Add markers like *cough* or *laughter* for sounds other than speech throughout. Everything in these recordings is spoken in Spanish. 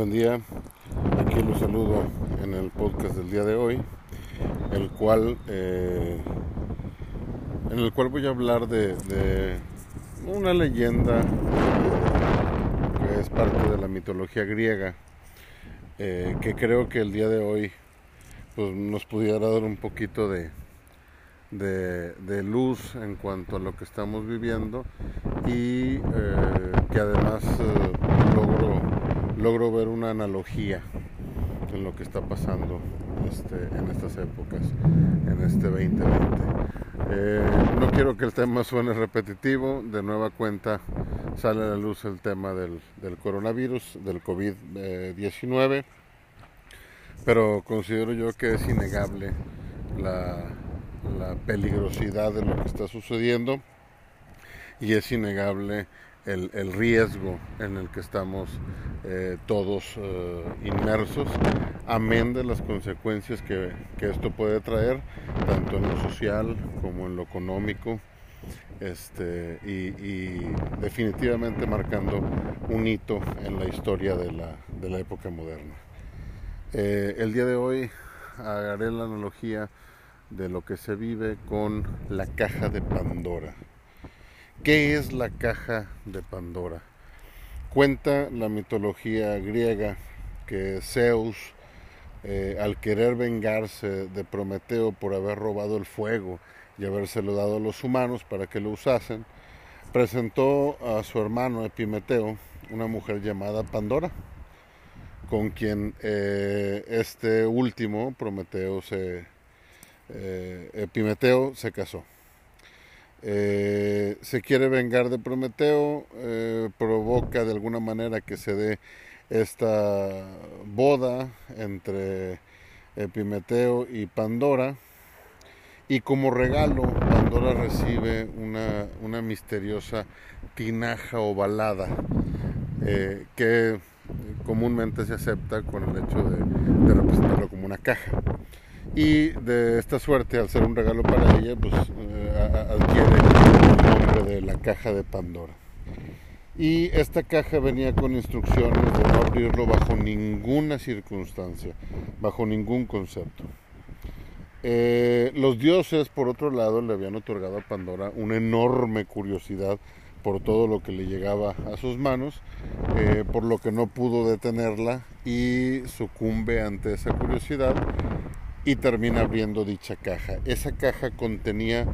Buen día, aquí los saludo en el podcast del día de hoy, el cual, eh, en el cual voy a hablar de, una leyenda que es parte de la mitología griega, eh, que creo que el día de hoy pues, nos pudiera dar un poquito de, de, luz en cuanto a lo que estamos viviendo y eh, que además logro logro ver una analogía en lo que está pasando este, en estas épocas, en este 2020. Eh, no quiero que el tema suene repetitivo, de nueva cuenta sale a la luz el tema del, del coronavirus, del COVID-19, pero considero yo que es innegable la, peligrosidad de lo que está sucediendo y es innegable el, el, riesgo en el que estamos eh, todos eh, inmersos, amén de las consecuencias que, que, esto puede traer, tanto en lo social como en lo económico, este, y, y definitivamente marcando un hito en la historia de la, de la época moderna. Eh, el día de hoy haré la analogía de lo que se vive con la caja de Pandora. ¿Qué es la caja de Pandora? Cuenta la mitología griega que Zeus, eh, al querer vengarse de Prometeo por haber robado el fuego y habérselo dado a los humanos para que lo usasen, presentó a su hermano Epimeteo una mujer llamada Pandora, con quien eh, este último, Prometeo, se, eh, Epimeteo, se casó. Eh, se quiere vengar de Prometeo, provoca de alguna manera que se dé esta boda entre Epimeteo y Pandora. Y como regalo, Pandora recibe una, una misteriosa tinaja ovalada que comúnmente se acepta con el hecho de, representarlo como una caja y de esta suerte, al ser un regalo para ella, pues eh, adquiere el nombre de la caja de Pandora. Y esta caja venía con instrucciones de no abrirlo bajo ninguna circunstancia, bajo ningún concepto. Eh, los dioses, por otro lado, le habían otorgado a Pandora una enorme curiosidad por todo lo que le llegaba a sus manos, eh, por lo que no pudo detenerla y sucumbe ante esa curiosidad y termina abriendo dicha caja. Esa caja contenía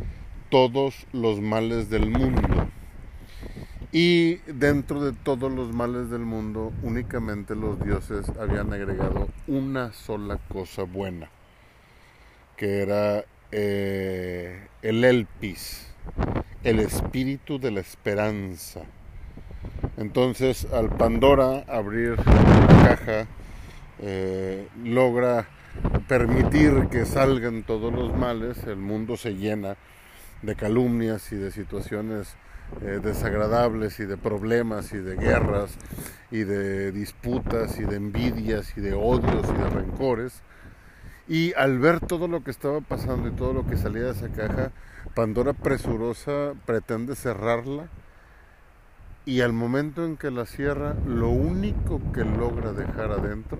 todos los males del mundo. Y dentro de todos los males del mundo, únicamente los dioses habían agregado una sola cosa buena, que era eh, el Elpis, el espíritu de la esperanza. Entonces, al Pandora abrir la caja, eh, logra permitir que salgan todos los males, el mundo se llena de calumnias y de situaciones eh, desagradables y de problemas y de guerras y de disputas y de envidias y de odios y de rencores. Y al ver todo lo que estaba pasando y todo lo que salía de esa caja, Pandora presurosa pretende cerrarla y al momento en que la cierra, lo único que logra dejar adentro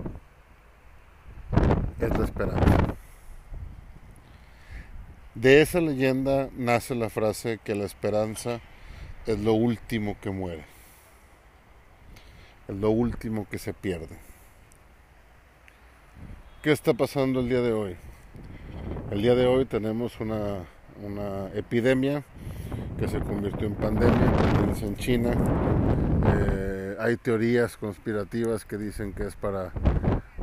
es la esperanza. De esa leyenda nace la frase que la esperanza es lo último que muere, es lo último que se pierde. ¿Qué está pasando el día de hoy? El día de hoy tenemos una, una epidemia que se convirtió en pandemia, en China. Eh, hay teorías conspirativas que dicen que es para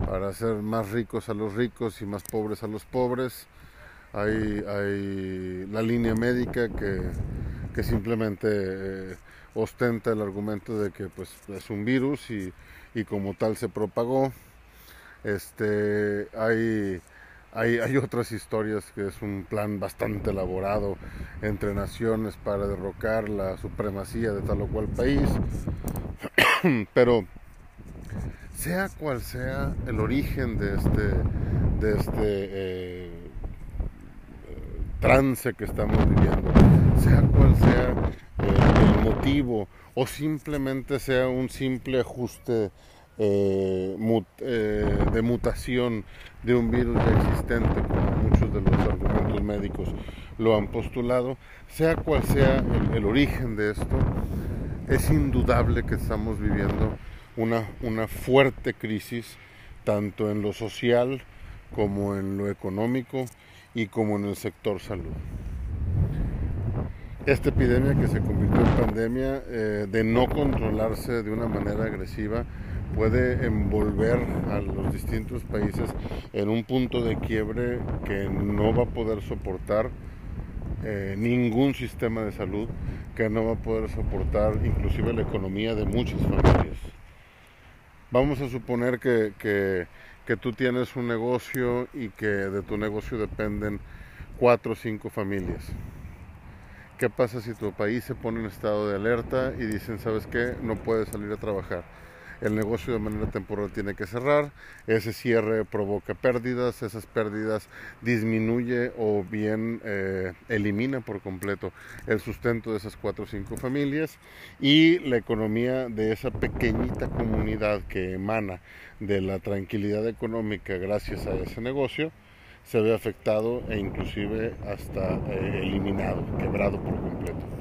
para hacer más ricos a los ricos y más pobres a los pobres. Hay, hay la línea médica que, que simplemente eh, ostenta el argumento de que pues, es un virus y, y como tal se propagó. Este, hay, hay, hay, otras historias que es un plan bastante elaborado entre naciones para derrocar la supremacía de tal o cual país. *clears throat* Pero sea cual sea el origen de este, de este eh, trance que estamos viviendo, sea cual sea eh, el motivo o simplemente sea un simple ajuste eh, de mutación de un virus ya existente, como muchos de los argumentos médicos lo han postulado, sea cual sea el origen de esto, es indudable que estamos viviendo una, una fuerte crisis tanto en lo social como en lo económico y como en el sector salud. Esta epidemia que se convirtió en pandemia, eh, de no controlarse de una manera agresiva, puede envolver a los distintos países en un punto de quiebre que no va a poder soportar eh, ningún sistema de salud, que no va a poder soportar inclusive la economía de muchas familias. Vamos a suponer que, que, tú tienes un negocio y que de tu negocio dependen cuatro o cinco familias. ¿Qué pasa si tu país se pone en estado de alerta y dicen, sabes qué, no puedes salir a trabajar? El negocio de manera temporal tiene que cerrar, ese cierre provoca pérdidas, esas pérdidas disminuye o bien eh, elimina por completo el sustento de esas cuatro o cinco familias y la economía de esa pequeñita comunidad que emana de la tranquilidad económica gracias a ese negocio se ve afectado e inclusive hasta eh, eliminado, quebrado por completo.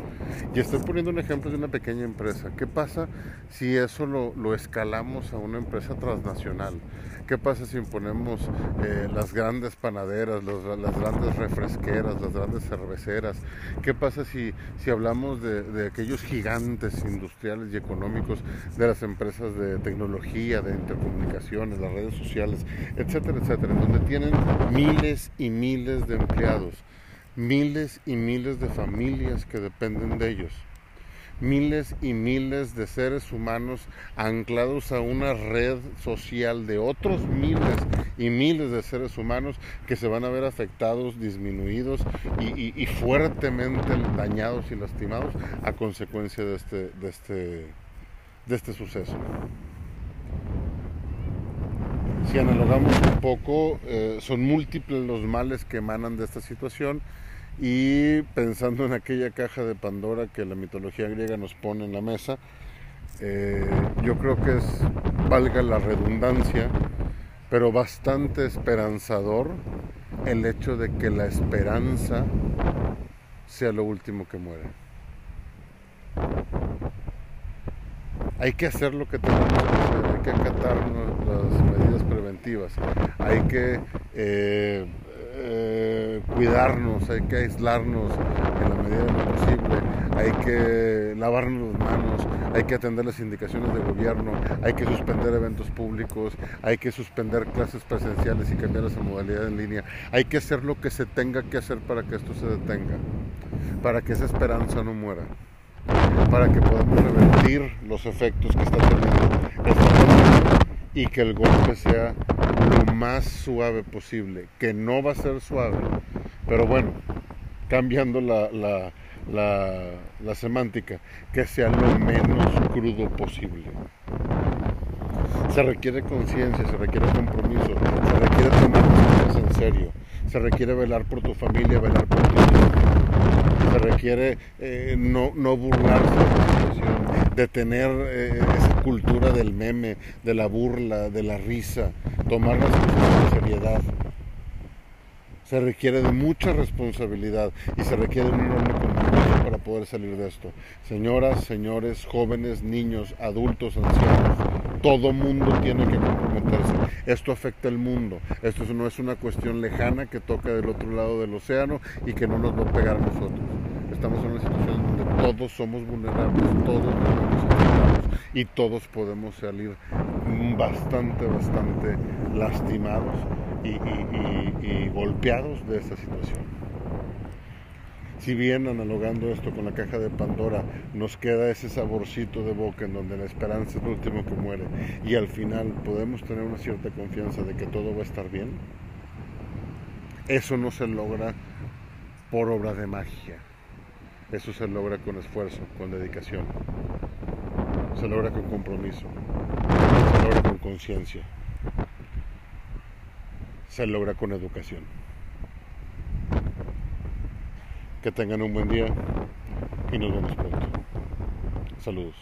Y estoy poniendo un ejemplo de una pequeña empresa. ¿Qué pasa si eso lo, escalamos a una empresa transnacional? ¿Qué pasa si imponemos eh, las grandes panaderas, las grandes refresqueras, las grandes cerveceras? ¿Qué pasa si, si hablamos de, de, aquellos gigantes industriales y económicos de las empresas de tecnología, de intercomunicaciones, las redes sociales, etcétera, etcétera, donde tienen miles y miles de empleados? Miles y miles de familias que dependen de ellos, miles y miles de seres humanos anclados a una red social de otros miles y miles de seres humanos que se van a ver afectados, disminuidos y, fuertemente dañados y lastimados a consecuencia de este, de este, de este suceso. Si analogamos un poco, eh, son múltiples los males que emanan de esta situación y pensando en aquella caja de Pandora que la mitología griega nos pone en la mesa, eh, yo creo que es, valga la redundancia, pero bastante esperanzador el hecho de que la esperanza sea lo último que muere. Hay que hacer lo que tenemos que hacer, hay que acatar las preventivas, hay que eh, eh, cuidarnos, hay que aislarnos en la medida de lo posible, hay que lavarnos las manos, hay que atender las indicaciones del gobierno, hay que suspender eventos públicos, hay que suspender clases presenciales y cambiar esa modalidad en línea, hay que hacer lo que se tenga que hacer para que esto se detenga, para que esa esperanza no muera, para que podamos revertir los efectos que está teniendo esta y que el golpe sea lo más suave posible, que no va a ser suave, pero bueno, cambiando la, la, la, semántica, que sea lo menos crudo posible. Se requiere conciencia, se requiere compromiso, se requiere tomar cosas en serio, se requiere velar por tu familia, velar por ti se requiere eh, no, no burlarse de tener eh, esa cultura del meme, de la burla, de la risa, tomar las cosas con seriedad. Se requiere de mucha responsabilidad y se requiere de un enorme compromiso para poder salir de esto. Señoras, señores, jóvenes, niños, adultos, ancianos, todo mundo tiene que comprometerse. Esto afecta al mundo. Esto no es una cuestión lejana que toca del otro lado del océano y que no nos va a pegar a nosotros. Estamos en una situación donde todos somos vulnerables, todos nos afectados y todos podemos salir bastante, bastante lastimados y, golpeados de esta situación. Si bien analogando esto con la caja de Pandora, nos queda ese saborcito de boca en donde la esperanza es lo último que muere y al final podemos tener una cierta confianza de que todo va a estar bien, eso no se logra por obra de magia. Eso se logra con esfuerzo, con dedicación. Se logra con compromiso. Se logra con conciencia se logra con educación. Que tengan un buen día y nos vemos pronto. Saludos.